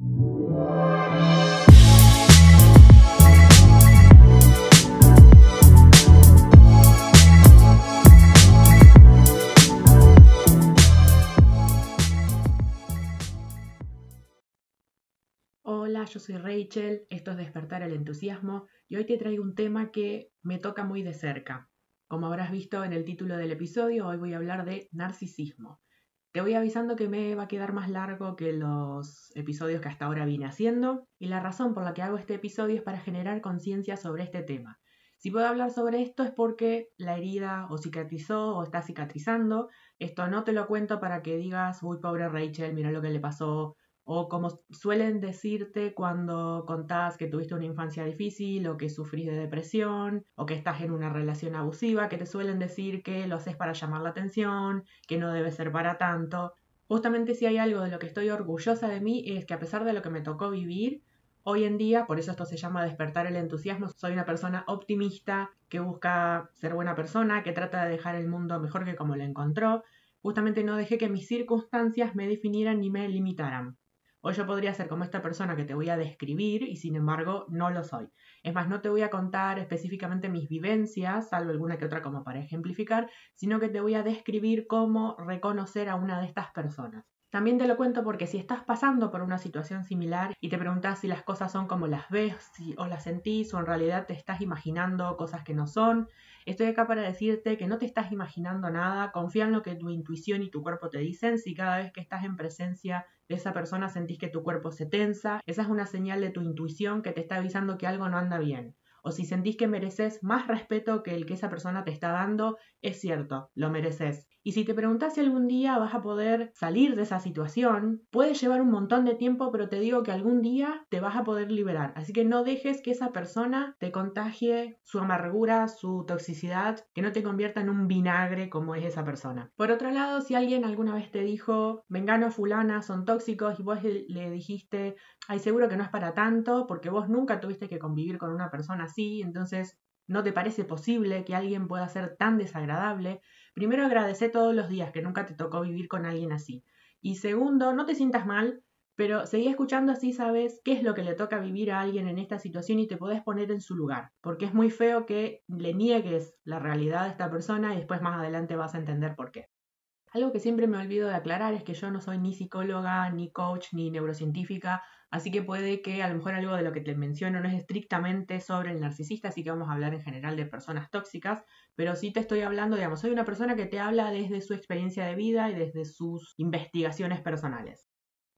Hola, yo soy Rachel, esto es Despertar el Entusiasmo y hoy te traigo un tema que me toca muy de cerca. Como habrás visto en el título del episodio, hoy voy a hablar de narcisismo. Te voy avisando que me va a quedar más largo que los episodios que hasta ahora vine haciendo y la razón por la que hago este episodio es para generar conciencia sobre este tema. Si puedo hablar sobre esto es porque la herida o cicatrizó o está cicatrizando. Esto no te lo cuento para que digas, uy, pobre Rachel, mira lo que le pasó, o como suelen decirte cuando contás que tuviste una infancia difícil o que sufrís de depresión o que estás en una relación abusiva, que te suelen decir que lo haces para llamar la atención, que no debe ser para tanto. Justamente si hay algo de lo que estoy orgullosa de mí es que a pesar de lo que me tocó vivir, hoy en día, por eso esto se llama despertar el entusiasmo, soy una persona optimista que busca ser buena persona, que trata de dejar el mundo mejor que como lo encontró. Justamente no dejé que mis circunstancias me definieran ni me limitaran. Hoy yo podría ser como esta persona que te voy a describir y sin embargo no lo soy. Es más, no te voy a contar específicamente mis vivencias, salvo alguna que otra como para ejemplificar, sino que te voy a describir cómo reconocer a una de estas personas. También te lo cuento porque si estás pasando por una situación similar y te preguntas si las cosas son como las ves si, o las sentís o en realidad te estás imaginando cosas que no son, estoy acá para decirte que no te estás imaginando nada, confía en lo que tu intuición y tu cuerpo te dicen. Si cada vez que estás en presencia de esa persona sentís que tu cuerpo se tensa, esa es una señal de tu intuición que te está avisando que algo no anda bien o si sentís que mereces más respeto que el que esa persona te está dando, es cierto, lo mereces. Y si te preguntas si algún día vas a poder salir de esa situación, puede llevar un montón de tiempo, pero te digo que algún día te vas a poder liberar. Así que no dejes que esa persona te contagie su amargura, su toxicidad, que no te convierta en un vinagre como es esa persona. Por otro lado, si alguien alguna vez te dijo, vengano fulana, son tóxicos, y vos le dijiste, ay, seguro que no es para tanto, porque vos nunca tuviste que convivir con una persona así, entonces no te parece posible que alguien pueda ser tan desagradable, primero agradece todos los días que nunca te tocó vivir con alguien así. Y segundo, no te sientas mal, pero seguí escuchando así sabes qué es lo que le toca vivir a alguien en esta situación y te podés poner en su lugar, porque es muy feo que le niegues la realidad a esta persona y después más adelante vas a entender por qué. Algo que siempre me olvido de aclarar es que yo no soy ni psicóloga, ni coach, ni neurocientífica, así que puede que a lo mejor algo de lo que te menciono no es estrictamente sobre el narcisista, así que vamos a hablar en general de personas tóxicas, pero sí te estoy hablando, digamos, soy una persona que te habla desde su experiencia de vida y desde sus investigaciones personales.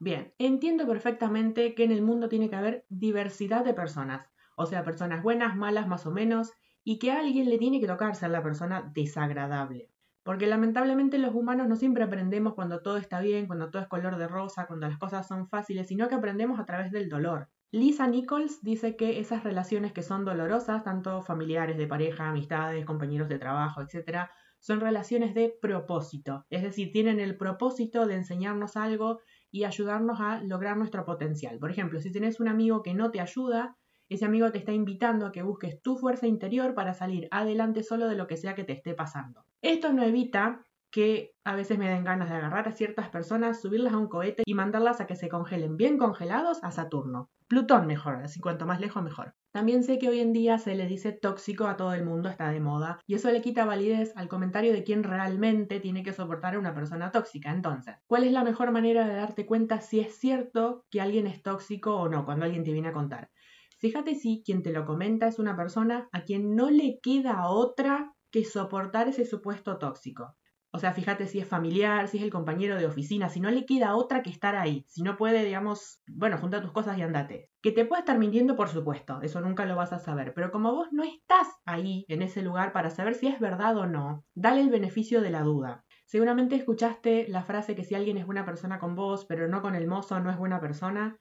Bien, entiendo perfectamente que en el mundo tiene que haber diversidad de personas, o sea, personas buenas, malas, más o menos, y que a alguien le tiene que tocar ser la persona desagradable. Porque lamentablemente los humanos no siempre aprendemos cuando todo está bien, cuando todo es color de rosa, cuando las cosas son fáciles, sino que aprendemos a través del dolor. Lisa Nichols dice que esas relaciones que son dolorosas, tanto familiares, de pareja, amistades, compañeros de trabajo, etc., son relaciones de propósito. Es decir, tienen el propósito de enseñarnos algo y ayudarnos a lograr nuestro potencial. Por ejemplo, si tienes un amigo que no te ayuda, ese amigo te está invitando a que busques tu fuerza interior para salir adelante solo de lo que sea que te esté pasando. Esto no evita que a veces me den ganas de agarrar a ciertas personas, subirlas a un cohete y mandarlas a que se congelen bien congelados a Saturno. Plutón mejor, así cuanto más lejos mejor. También sé que hoy en día se le dice tóxico a todo el mundo, está de moda, y eso le quita validez al comentario de quién realmente tiene que soportar a una persona tóxica. Entonces, ¿cuál es la mejor manera de darte cuenta si es cierto que alguien es tóxico o no cuando alguien te viene a contar? Fíjate si quien te lo comenta es una persona a quien no le queda otra que soportar ese supuesto tóxico. O sea, fíjate si es familiar, si es el compañero de oficina, si no le queda otra que estar ahí, si no puede, digamos, bueno, junta tus cosas y andate. Que te pueda estar mintiendo, por supuesto, eso nunca lo vas a saber, pero como vos no estás ahí, en ese lugar, para saber si es verdad o no, dale el beneficio de la duda. Seguramente escuchaste la frase que si alguien es buena persona con vos, pero no con el mozo, no es buena persona.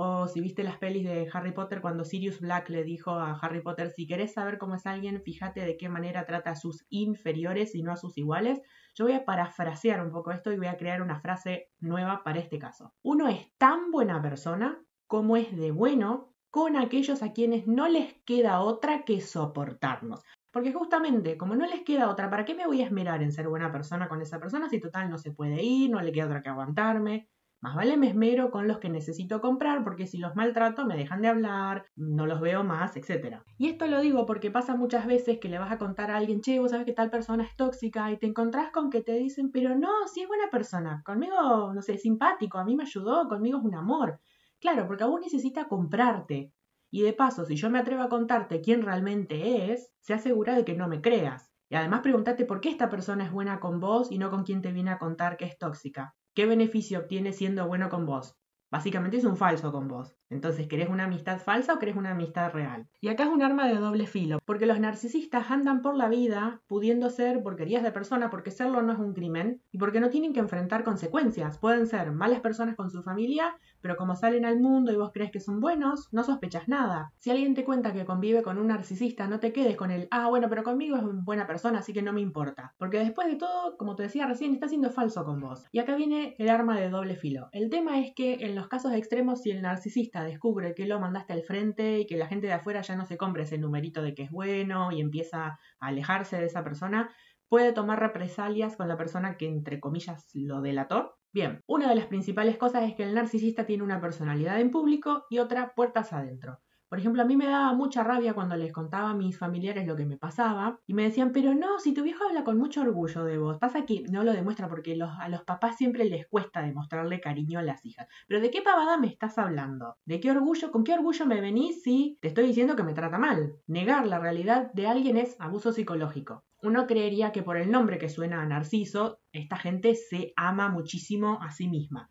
O si viste las pelis de Harry Potter cuando Sirius Black le dijo a Harry Potter, si querés saber cómo es alguien, fíjate de qué manera trata a sus inferiores y no a sus iguales. Yo voy a parafrasear un poco esto y voy a crear una frase nueva para este caso. Uno es tan buena persona como es de bueno con aquellos a quienes no les queda otra que soportarnos. Porque justamente, como no les queda otra, ¿para qué me voy a esmerar en ser buena persona con esa persona si total no se puede ir, no le queda otra que aguantarme? Más vale me esmero con los que necesito comprar porque si los maltrato me dejan de hablar, no los veo más, etc. Y esto lo digo porque pasa muchas veces que le vas a contar a alguien, che, vos sabes que tal persona es tóxica y te encontrás con que te dicen, pero no, si es buena persona, conmigo, no sé, es simpático, a mí me ayudó, conmigo es un amor. Claro, porque a vos necesita comprarte. Y de paso, si yo me atrevo a contarte quién realmente es, se asegura de que no me creas. Y además pregúntate por qué esta persona es buena con vos y no con quien te viene a contar que es tóxica. ¿Qué beneficio obtiene siendo bueno con vos? Básicamente es un falso con vos. Entonces, ¿querés una amistad falsa o querés una amistad real? Y acá es un arma de doble filo, porque los narcisistas andan por la vida pudiendo ser porquerías de persona porque serlo no es un crimen y porque no tienen que enfrentar consecuencias. Pueden ser malas personas con su familia, pero como salen al mundo y vos crees que son buenos, no sospechas nada. Si alguien te cuenta que convive con un narcisista, no te quedes con el, ah, bueno, pero conmigo es buena persona, así que no me importa. Porque después de todo, como te decía recién, está siendo falso con vos. Y acá viene el arma de doble filo. El tema es que en los casos extremos, si el narcisista descubre que lo mandaste al frente y que la gente de afuera ya no se compre ese numerito de que es bueno y empieza a alejarse de esa persona, puede tomar represalias con la persona que entre comillas lo delató. Bien, una de las principales cosas es que el narcisista tiene una personalidad en público y otra puertas adentro. Por ejemplo, a mí me daba mucha rabia cuando les contaba a mis familiares lo que me pasaba y me decían, pero no, si tu viejo habla con mucho orgullo de vos, pasa que no lo demuestra porque a los papás siempre les cuesta demostrarle cariño a las hijas. Pero ¿de qué pavada me estás hablando? ¿De qué orgullo? ¿Con qué orgullo me venís si te estoy diciendo que me trata mal? Negar la realidad de alguien es abuso psicológico. Uno creería que por el nombre que suena a Narciso, esta gente se ama muchísimo a sí misma,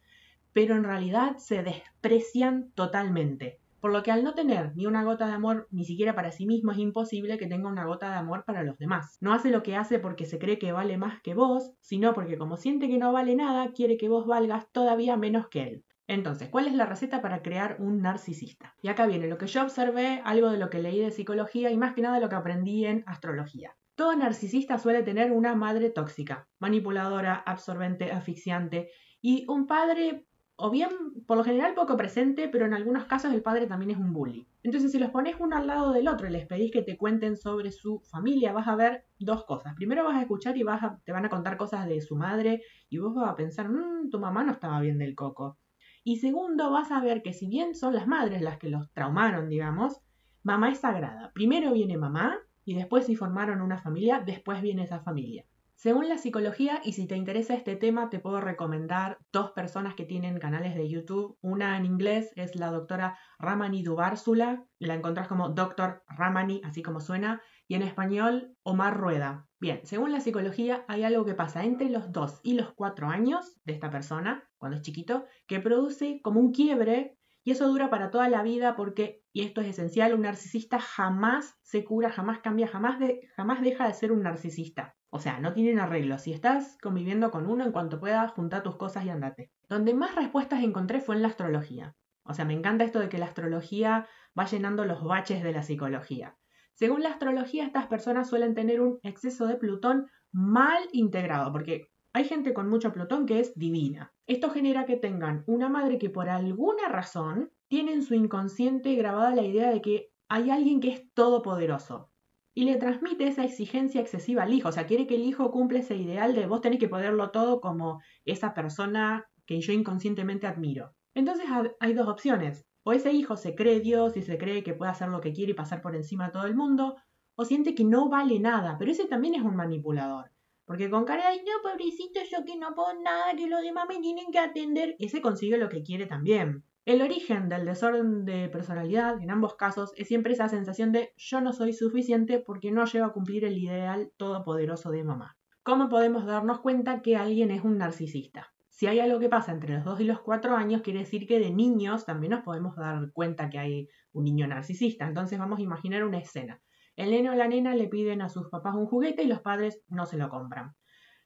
pero en realidad se desprecian totalmente. Por lo que al no tener ni una gota de amor ni siquiera para sí mismo es imposible que tenga una gota de amor para los demás. No hace lo que hace porque se cree que vale más que vos, sino porque como siente que no vale nada, quiere que vos valgas todavía menos que él. Entonces, ¿cuál es la receta para crear un narcisista? Y acá viene lo que yo observé, algo de lo que leí de psicología y más que nada lo que aprendí en astrología. Todo narcisista suele tener una madre tóxica, manipuladora, absorbente, asfixiante y un padre o bien por lo general poco presente, pero en algunos casos el padre también es un bully. Entonces, si los pones uno al lado del otro y les pedís que te cuenten sobre su familia, vas a ver dos cosas. Primero vas a escuchar y vas te van a contar cosas de su madre y vos vas a pensar, mmm, tu mamá no estaba bien del coco. Y segundo, vas a ver que si bien son las madres las que los traumaron, digamos, mamá es sagrada. Primero viene mamá y después si formaron una familia, después viene esa familia. Según la psicología, y si te interesa este tema, te puedo recomendar dos personas que tienen canales de YouTube. Una en inglés es la doctora Ramani Dubársula, la encontrás como Doctor Ramani, así como suena, y en español Omar Rueda. Bien, según la psicología, hay algo que pasa entre los 2 y los 4 años de esta persona, cuando es chiquito, que produce como un quiebre y eso dura para toda la vida porque, y esto es esencial, un narcisista jamás se cura, jamás cambia, jamás, jamás deja de ser un narcisista. O sea, no tienen arreglo. Si estás conviviendo con uno, en cuanto puedas, junta tus cosas y andate. Donde más respuestas encontré fue en la astrología. O sea, me encanta esto de que la astrología va llenando los baches de la psicología. Según la astrología, estas personas suelen tener un exceso de Plutón mal integrado, porque hay gente con mucho Plutón que es divina. Esto genera que tengan una madre que por alguna razón tiene en su inconsciente grabada la idea de que hay alguien que es todopoderoso y le transmite esa exigencia excesiva al hijo. O sea, quiere que el hijo cumpla ese ideal de vos tenés que poderlo todo como esa persona que yo inconscientemente admiro. Entonces hay dos opciones. O ese hijo se cree Dios y se cree que puede hacer lo que quiere y pasar por encima de todo el mundo, o siente que no vale nada, pero ese también es un manipulador. Porque con cara de, no, pobrecito, yo que no puedo nada, que los demás me tienen que atender, ese consigue lo que quiere también. El origen del desorden de personalidad, en ambos casos, es siempre esa sensación de yo no soy suficiente porque no llego a cumplir el ideal todopoderoso de mamá. ¿Cómo podemos darnos cuenta que alguien es un narcisista? Si hay algo que pasa entre los 2 y los 4 años, quiere decir que de niños también nos podemos dar cuenta que hay un niño narcisista. Entonces vamos a imaginar una escena. El neno o la nena le piden a sus papás un juguete y los padres no se lo compran.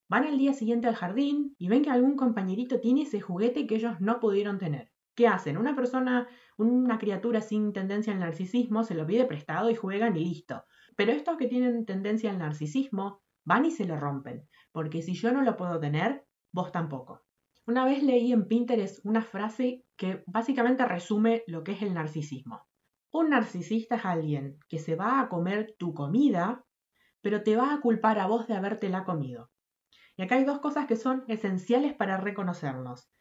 Van al día siguiente al jardín y ven que algún compañerito tiene ese juguete que ellos no pudieron tener. ¿Qué hacen? Una persona, una criatura sin tendencia al narcisismo se lo pide prestado y juegan y listo. Pero estos que tienen tendencia al narcisismo van y se lo rompen, porque si yo no lo puedo tener, vos tampoco. Una vez leí en Pinterest una frase que básicamente resume lo que es el narcisismo. Un narcisista es alguien que se va a comer tu comida, pero te va a culpar a vos de habértela comido. Y acá hay dos cosas que son esenciales para reconocernos.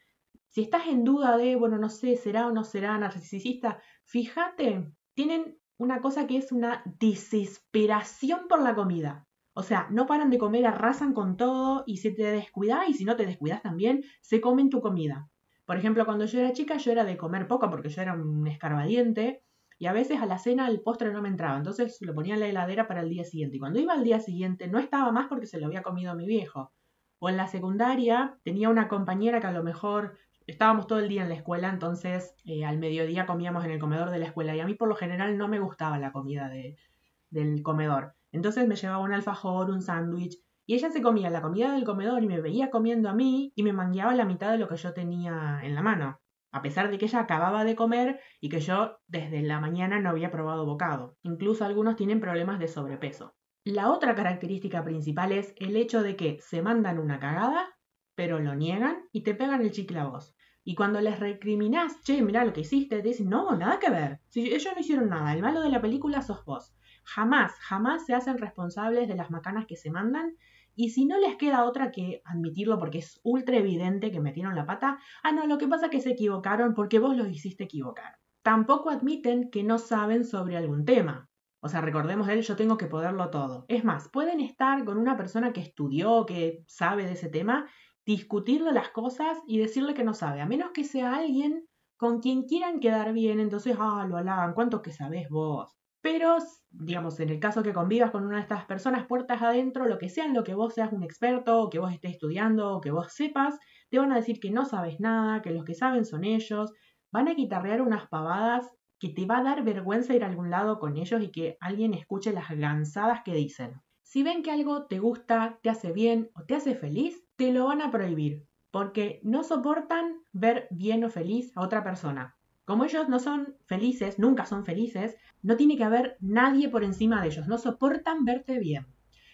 Si estás en duda de, bueno, no sé, será o no será narcisista, fíjate, tienen una cosa que es una desesperación por la comida. O sea, no paran de comer, arrasan con todo y si te descuidas y si no te descuidas también, se comen tu comida. Por ejemplo, cuando yo era chica yo era de comer poco porque yo era un escarbadiente y a veces a la cena el postre no me entraba, entonces lo ponía en la heladera para el día siguiente. Y cuando iba al día siguiente no estaba más porque se lo había comido mi viejo. O en la secundaria tenía una compañera que a lo mejor estábamos todo el día en la escuela, entonces eh, al mediodía comíamos en el comedor de la escuela y a mí por lo general no me gustaba la comida del comedor. Entonces me llevaba un alfajor, un sándwich y ella se comía la comida del comedor y me veía comiendo a mí y me mangueaba la mitad de lo que yo tenía en la mano, a pesar de que ella acababa de comer y que yo desde la mañana no había probado bocado. Incluso algunos tienen problemas de sobrepeso. La otra característica principal es el hecho de que se mandan una cagada, pero lo niegan y te pegan el chicle a vos. Y cuando les recriminás, che, mira lo que hiciste, te dicen, no, nada que ver. Si ellos no hicieron nada, el malo de la película sos vos. Jamás, jamás se hacen responsables de las macanas que se mandan. Y si no les queda otra que admitirlo porque es ultra evidente que metieron la pata, ah, no, lo que pasa es que se equivocaron porque vos los hiciste equivocar. Tampoco admiten que no saben sobre algún tema. O sea, recordemos él, yo tengo que poderlo todo. Es más, pueden estar con una persona que estudió, que sabe de ese tema discutirle las cosas y decirle que no sabe, a menos que sea alguien con quien quieran quedar bien, entonces, ah, lo halagan, ¿cuánto que sabes vos? Pero, digamos, en el caso que convivas con una de estas personas, puertas adentro, lo que sea lo que vos seas un experto, o que vos estés estudiando, o que vos sepas, te van a decir que no sabes nada, que los que saben son ellos, van a quitarrear unas pavadas que te va a dar vergüenza ir a algún lado con ellos y que alguien escuche las gansadas que dicen. Si ven que algo te gusta, te hace bien o te hace feliz, te lo van a prohibir, porque no soportan ver bien o feliz a otra persona. Como ellos no son felices, nunca son felices, no tiene que haber nadie por encima de ellos, no soportan verte bien.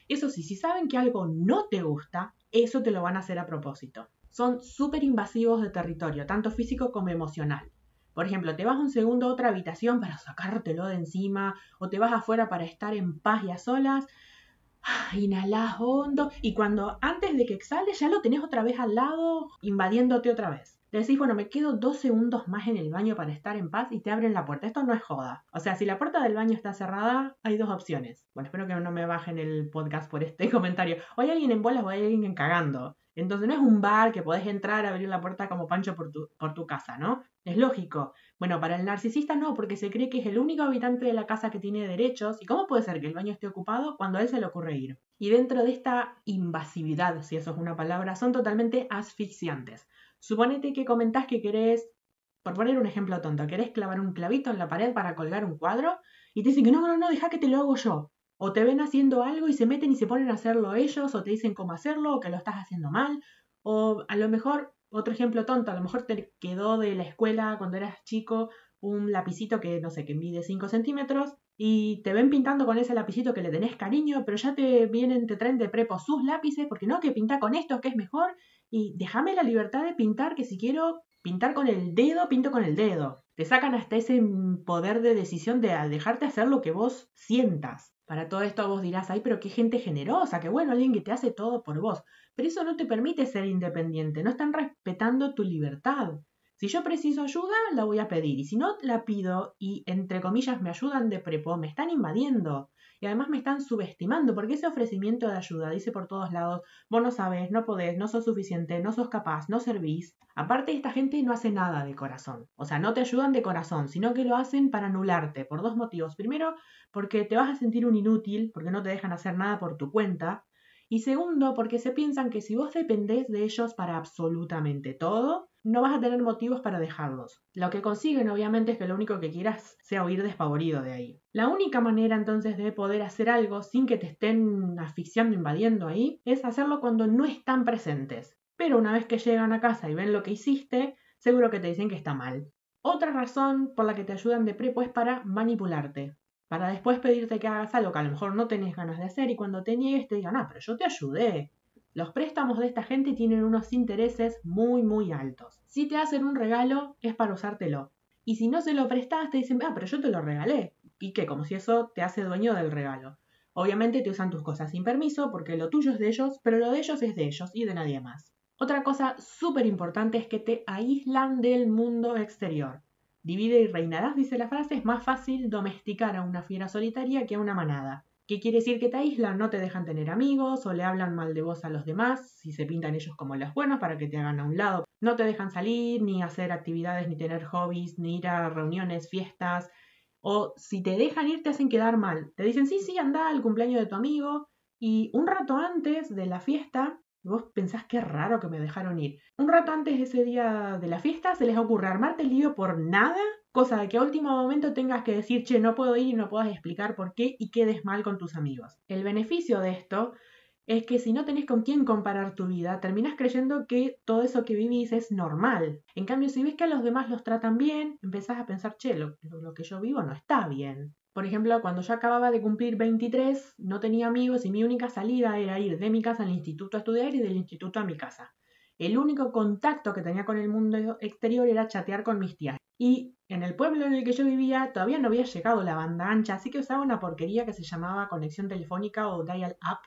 Eso sí, si saben que algo no te gusta, eso te lo van a hacer a propósito. Son súper invasivos de territorio, tanto físico como emocional. Por ejemplo, te vas un segundo a otra habitación para sacártelo de encima, o te vas afuera para estar en paz y a solas, inhalás hondo y cuando antes de que exhales ya lo tenés otra vez al lado invadiéndote otra vez. Decís, bueno, me quedo dos segundos más en el baño para estar en paz y te abren la puerta. Esto no es joda. O sea, si la puerta del baño está cerrada, hay dos opciones. Bueno, espero que no me bajen el podcast por este comentario. O hay alguien en bolas o hay alguien cagando. Entonces no es un bar que podés entrar a abrir la puerta como Pancho por tu, por tu casa, ¿no? Es lógico. Bueno, para el narcisista no, porque se cree que es el único habitante de la casa que tiene derechos. ¿Y cómo puede ser que el baño esté ocupado cuando a él se le ocurre ir? Y dentro de esta invasividad, si eso es una palabra, son totalmente asfixiantes. Suponete que comentás que querés, por poner un ejemplo tonto, querés clavar un clavito en la pared para colgar un cuadro y te dicen que no, no, no, deja que te lo hago yo. O te ven haciendo algo y se meten y se ponen a hacerlo ellos, o te dicen cómo hacerlo, o que lo estás haciendo mal. O a lo mejor, otro ejemplo tonto, a lo mejor te quedó de la escuela cuando eras chico un lapicito que, no sé, que mide 5 centímetros y te ven pintando con ese lapicito que le tenés cariño, pero ya te vienen, te traen de prepo sus lápices, porque no, que pinta con esto, que es mejor, y déjame la libertad de pintar, que si quiero pintar con el dedo, pinto con el dedo. Te sacan hasta ese poder de decisión de dejarte hacer lo que vos sientas. Para todo esto vos dirás, ay, pero qué gente generosa, qué bueno, alguien que te hace todo por vos. Pero eso no te permite ser independiente, no están respetando tu libertad. Si yo preciso ayuda, la voy a pedir. Y si no la pido y, entre comillas, me ayudan de prepo, me están invadiendo. Y además me están subestimando, porque ese ofrecimiento de ayuda dice por todos lados, vos no sabes, no podés, no sos suficiente, no sos capaz, no servís. Aparte, esta gente no hace nada de corazón. O sea, no te ayudan de corazón, sino que lo hacen para anularte, por dos motivos. Primero, porque te vas a sentir un inútil, porque no te dejan hacer nada por tu cuenta. Y segundo, porque se piensan que si vos dependés de ellos para absolutamente todo, no vas a tener motivos para dejarlos. Lo que consiguen obviamente es que lo único que quieras sea huir despavorido de ahí. La única manera entonces de poder hacer algo sin que te estén asfixiando, invadiendo ahí, es hacerlo cuando no están presentes. Pero una vez que llegan a casa y ven lo que hiciste, seguro que te dicen que está mal. Otra razón por la que te ayudan de prepo es para manipularte. Para después pedirte que hagas algo que a lo mejor no tenés ganas de hacer y cuando te niegues te digan, ah, pero yo te ayudé. Los préstamos de esta gente tienen unos intereses muy, muy altos. Si te hacen un regalo, es para usártelo. Y si no se lo prestas, te dicen, ah, pero yo te lo regalé. ¿Y qué? Como si eso te hace dueño del regalo. Obviamente te usan tus cosas sin permiso, porque lo tuyo es de ellos, pero lo de ellos es de ellos y de nadie más. Otra cosa súper importante es que te aíslan del mundo exterior. Divide y reinarás, dice la frase, es más fácil domesticar a una fiera solitaria que a una manada. ¿Qué quiere decir que te aíslan? No te dejan tener amigos o le hablan mal de vos a los demás, si se pintan ellos como los buenos para que te hagan a un lado. No te dejan salir, ni hacer actividades, ni tener hobbies, ni ir a reuniones, fiestas. O si te dejan ir, te hacen quedar mal. Te dicen, sí, sí, anda al cumpleaños de tu amigo. Y un rato antes de la fiesta, vos pensás que raro que me dejaron ir. Un rato antes de ese día de la fiesta, se les ocurre armarte el lío por nada Cosa de que a último momento tengas que decir, che, no puedo ir y no puedas explicar por qué y quedes mal con tus amigos. El beneficio de esto es que si no tenés con quién comparar tu vida, terminás creyendo que todo eso que vivís es normal. En cambio, si ves que a los demás los tratan bien, empezás a pensar, che, lo, lo que yo vivo no está bien. Por ejemplo, cuando yo acababa de cumplir 23, no tenía amigos y mi única salida era ir de mi casa al instituto a estudiar y del instituto a mi casa. El único contacto que tenía con el mundo exterior era chatear con mis tías. Y en el pueblo en el que yo vivía todavía no había llegado la banda ancha, así que usaba una porquería que se llamaba conexión telefónica o dial-up.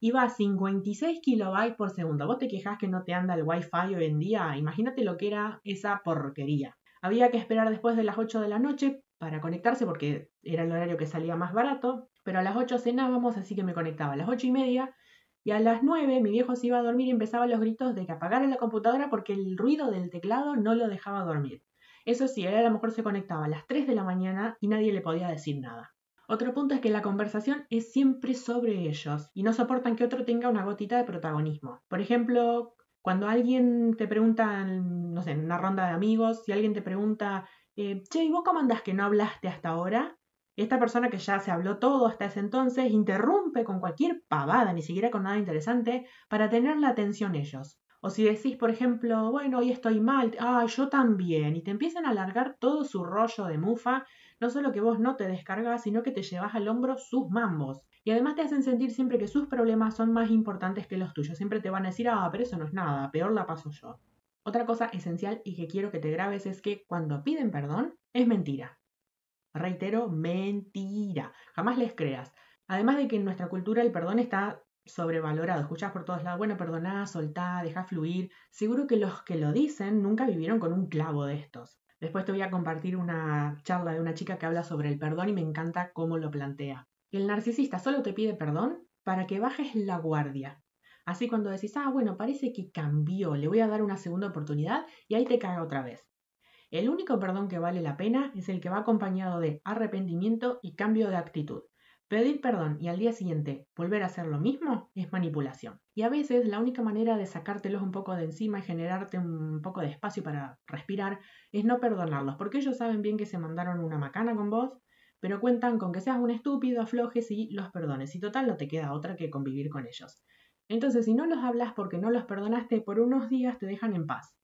Iba a 56 kilobytes por segundo. Vos te quejas que no te anda el wifi hoy en día. Imagínate lo que era esa porquería. Había que esperar después de las 8 de la noche para conectarse porque era el horario que salía más barato. Pero a las 8 cenábamos, así que me conectaba a las 8 y media. Y a las 9 mi viejo se iba a dormir y empezaba los gritos de que apagara la computadora porque el ruido del teclado no lo dejaba dormir. Eso sí, él a lo mejor se conectaba a las 3 de la mañana y nadie le podía decir nada. Otro punto es que la conversación es siempre sobre ellos y no soportan que otro tenga una gotita de protagonismo. Por ejemplo, cuando alguien te pregunta, no sé, en una ronda de amigos, si alguien te pregunta, eh, che, ¿y vos cómo andás que no hablaste hasta ahora? Esta persona que ya se habló todo hasta ese entonces interrumpe con cualquier pavada, ni siquiera con nada interesante, para tener la atención ellos. O si decís, por ejemplo, bueno, hoy estoy mal, ah, yo también, y te empiezan a alargar todo su rollo de mufa, no solo que vos no te descargas, sino que te llevas al hombro sus mambos. Y además te hacen sentir siempre que sus problemas son más importantes que los tuyos. Siempre te van a decir, ah, pero eso no es nada, peor la paso yo. Otra cosa esencial y que quiero que te grabes es que cuando piden perdón, es mentira. Reitero, mentira. Jamás les creas. Además de que en nuestra cultura el perdón está sobrevalorado. Escuchas por todos lados, bueno, perdoná, soltá, deja fluir. Seguro que los que lo dicen nunca vivieron con un clavo de estos. Después te voy a compartir una charla de una chica que habla sobre el perdón y me encanta cómo lo plantea. El narcisista solo te pide perdón para que bajes la guardia. Así cuando decís, ah, bueno, parece que cambió, le voy a dar una segunda oportunidad y ahí te caga otra vez. El único perdón que vale la pena es el que va acompañado de arrepentimiento y cambio de actitud. Pedir perdón y al día siguiente volver a hacer lo mismo es manipulación. Y a veces la única manera de sacártelos un poco de encima y generarte un poco de espacio para respirar es no perdonarlos, porque ellos saben bien que se mandaron una macana con vos, pero cuentan con que seas un estúpido, aflojes y los perdones. Y total no te queda otra que convivir con ellos. Entonces, si no los hablas porque no los perdonaste, por unos días te dejan en paz.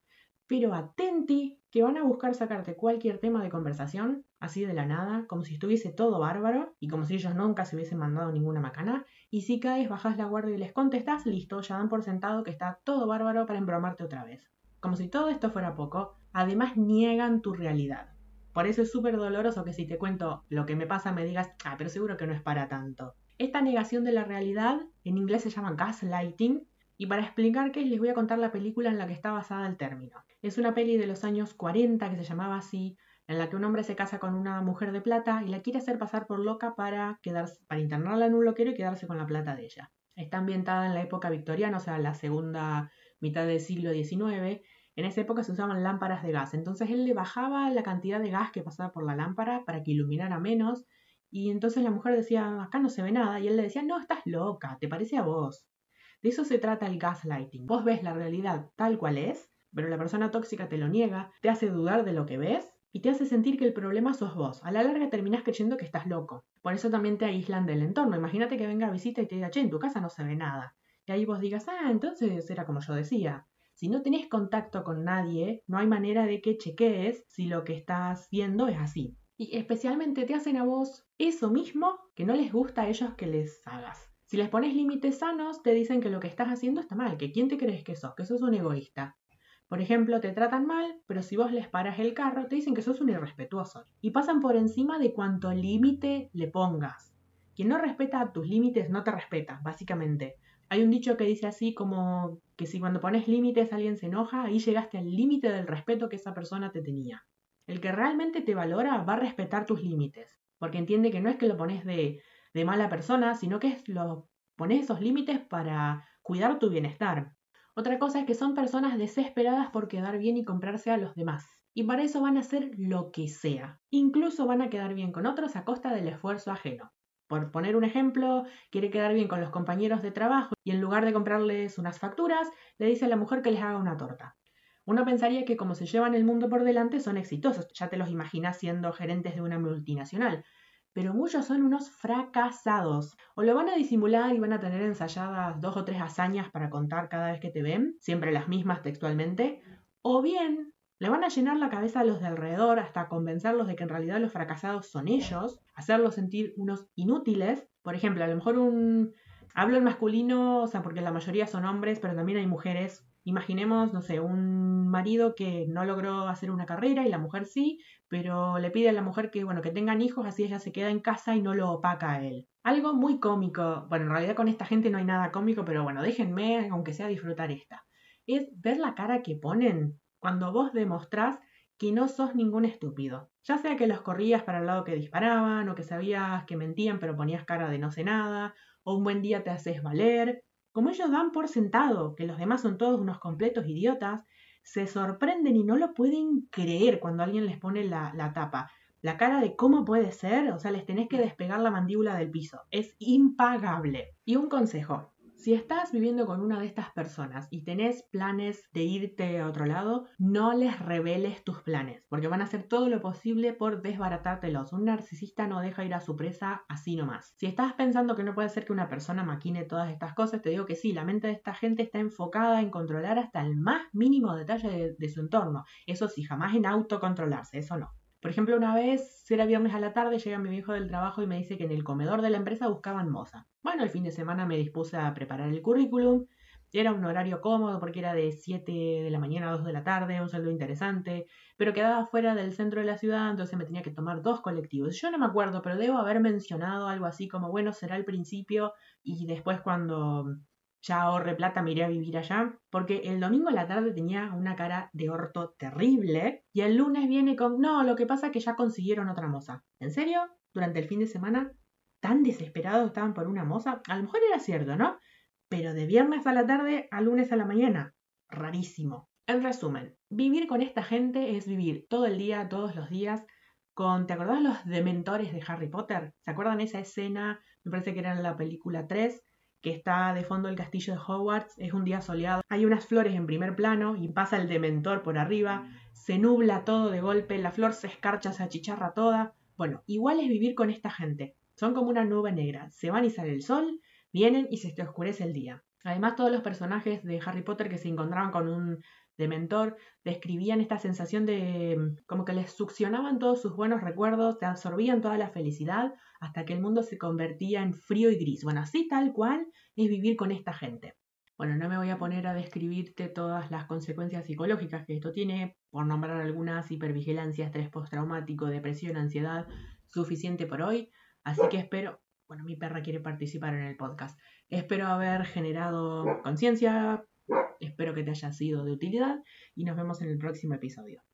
Pero atenti que van a buscar sacarte cualquier tema de conversación, así de la nada, como si estuviese todo bárbaro y como si ellos nunca se hubiesen mandado ninguna macana. Y si caes, bajas la guardia y les contestas, listo, ya dan por sentado que está todo bárbaro para embromarte otra vez. Como si todo esto fuera poco, además niegan tu realidad. Por eso es súper doloroso que si te cuento lo que me pasa me digas, ah, pero seguro que no es para tanto. Esta negación de la realidad, en inglés se llama gaslighting, y para explicar qué es, les voy a contar la película en la que está basada el término. Es una peli de los años 40 que se llamaba así, en la que un hombre se casa con una mujer de plata y la quiere hacer pasar por loca para, quedarse, para internarla en un loquero y quedarse con la plata de ella. Está ambientada en la época victoriana, o sea, la segunda mitad del siglo XIX. En esa época se usaban lámparas de gas, entonces él le bajaba la cantidad de gas que pasaba por la lámpara para que iluminara menos y entonces la mujer decía, acá no se ve nada, y él le decía, no, estás loca, te parece a vos. De eso se trata el gaslighting. Vos ves la realidad tal cual es, pero la persona tóxica te lo niega, te hace dudar de lo que ves y te hace sentir que el problema sos vos. A la larga terminás creyendo que estás loco. Por eso también te aíslan del entorno. Imagínate que venga a visita y te diga, che, en tu casa no se ve nada. Y ahí vos digas, ah, entonces era como yo decía. Si no tenés contacto con nadie, no hay manera de que chequees si lo que estás viendo es así. Y especialmente te hacen a vos eso mismo que no les gusta a ellos que les hagas. Si les pones límites sanos, te dicen que lo que estás haciendo está mal, que quién te crees que sos, que sos un egoísta. Por ejemplo, te tratan mal, pero si vos les paras el carro, te dicen que sos un irrespetuoso. Y pasan por encima de cuánto límite le pongas. Quien no respeta tus límites no te respeta, básicamente. Hay un dicho que dice así como que si cuando pones límites alguien se enoja, ahí llegaste al límite del respeto que esa persona te tenía. El que realmente te valora va a respetar tus límites, porque entiende que no es que lo pones de, de mala persona, sino que es lo pones esos límites para cuidar tu bienestar. Otra cosa es que son personas desesperadas por quedar bien y comprarse a los demás. Y para eso van a hacer lo que sea. Incluso van a quedar bien con otros a costa del esfuerzo ajeno. Por poner un ejemplo, quiere quedar bien con los compañeros de trabajo y en lugar de comprarles unas facturas, le dice a la mujer que les haga una torta. Uno pensaría que como se llevan el mundo por delante son exitosos, ya te los imaginas siendo gerentes de una multinacional, pero muchos son unos fracasados. O lo van a disimular y van a tener ensayadas dos o tres hazañas para contar cada vez que te ven, siempre las mismas textualmente, o bien le van a llenar la cabeza a los de alrededor hasta convencerlos de que en realidad los fracasados son ellos, hacerlos sentir unos inútiles. Por ejemplo, a lo mejor un... Hablo en masculino, o sea, porque la mayoría son hombres, pero también hay mujeres Imaginemos, no sé, un marido que no logró hacer una carrera y la mujer sí, pero le pide a la mujer que, bueno, que tengan hijos, así ella se queda en casa y no lo opaca a él. Algo muy cómico, bueno, en realidad con esta gente no hay nada cómico, pero bueno, déjenme, aunque sea disfrutar esta. Es ver la cara que ponen cuando vos demostrás que no sos ningún estúpido. Ya sea que los corrías para el lado que disparaban, o que sabías que mentían pero ponías cara de no sé nada, o un buen día te haces valer, como ellos dan por sentado que los demás son todos unos completos idiotas, se sorprenden y no lo pueden creer cuando alguien les pone la, la tapa. La cara de cómo puede ser, o sea, les tenés que despegar la mandíbula del piso. Es impagable. Y un consejo, si estás viviendo con una de estas personas y tenés planes de irte a otro lado, no les reveles tus planes, porque van a hacer todo lo posible por desbaratártelos. Un narcisista no deja ir a su presa así nomás. Si estás pensando que no puede ser que una persona maquine todas estas cosas, te digo que sí, la mente de esta gente está enfocada en controlar hasta el más mínimo detalle de, de su entorno. Eso sí, jamás en autocontrolarse, eso no. Por ejemplo, una vez, si era viernes a la tarde, llega mi viejo del trabajo y me dice que en el comedor de la empresa buscaban moza. Bueno, el fin de semana me dispuse a preparar el currículum. Era un horario cómodo porque era de 7 de la mañana a 2 de la tarde, un sueldo interesante, pero quedaba fuera del centro de la ciudad, entonces me tenía que tomar dos colectivos. Yo no me acuerdo, pero debo haber mencionado algo así como, bueno, será el principio y después cuando ya ahorré plata, me iré a vivir allá, porque el domingo a la tarde tenía una cara de orto terrible y el lunes viene con, no, lo que pasa es que ya consiguieron otra moza. ¿En serio? Durante el fin de semana, tan desesperados estaban por una moza. A lo mejor era cierto, ¿no? Pero de viernes a la tarde a lunes a la mañana. Rarísimo. En resumen, vivir con esta gente es vivir todo el día, todos los días, con, ¿te acordás los dementores de Harry Potter? ¿Se acuerdan esa escena? Me parece que era en la película 3, que está de fondo el castillo de Hogwarts, es un día soleado, hay unas flores en primer plano y pasa el dementor por arriba, se nubla todo de golpe, la flor se escarcha, se achicharra toda. Bueno, igual es vivir con esta gente. Son como una nube negra, se van y sale el sol, vienen y se te oscurece el día. Además, todos los personajes de Harry Potter que se encontraban con un de mentor, describían esta sensación de mm, como que les succionaban todos sus buenos recuerdos, te absorbían toda la felicidad hasta que el mundo se convertía en frío y gris. Bueno, así tal cual es vivir con esta gente. Bueno, no me voy a poner a describirte todas las consecuencias psicológicas que esto tiene, por nombrar algunas, hipervigilancia, estrés postraumático, depresión, ansiedad, suficiente por hoy. Así que espero, bueno, mi perra quiere participar en el podcast. Espero haber generado conciencia, Espero que te haya sido de utilidad y nos vemos en el próximo episodio.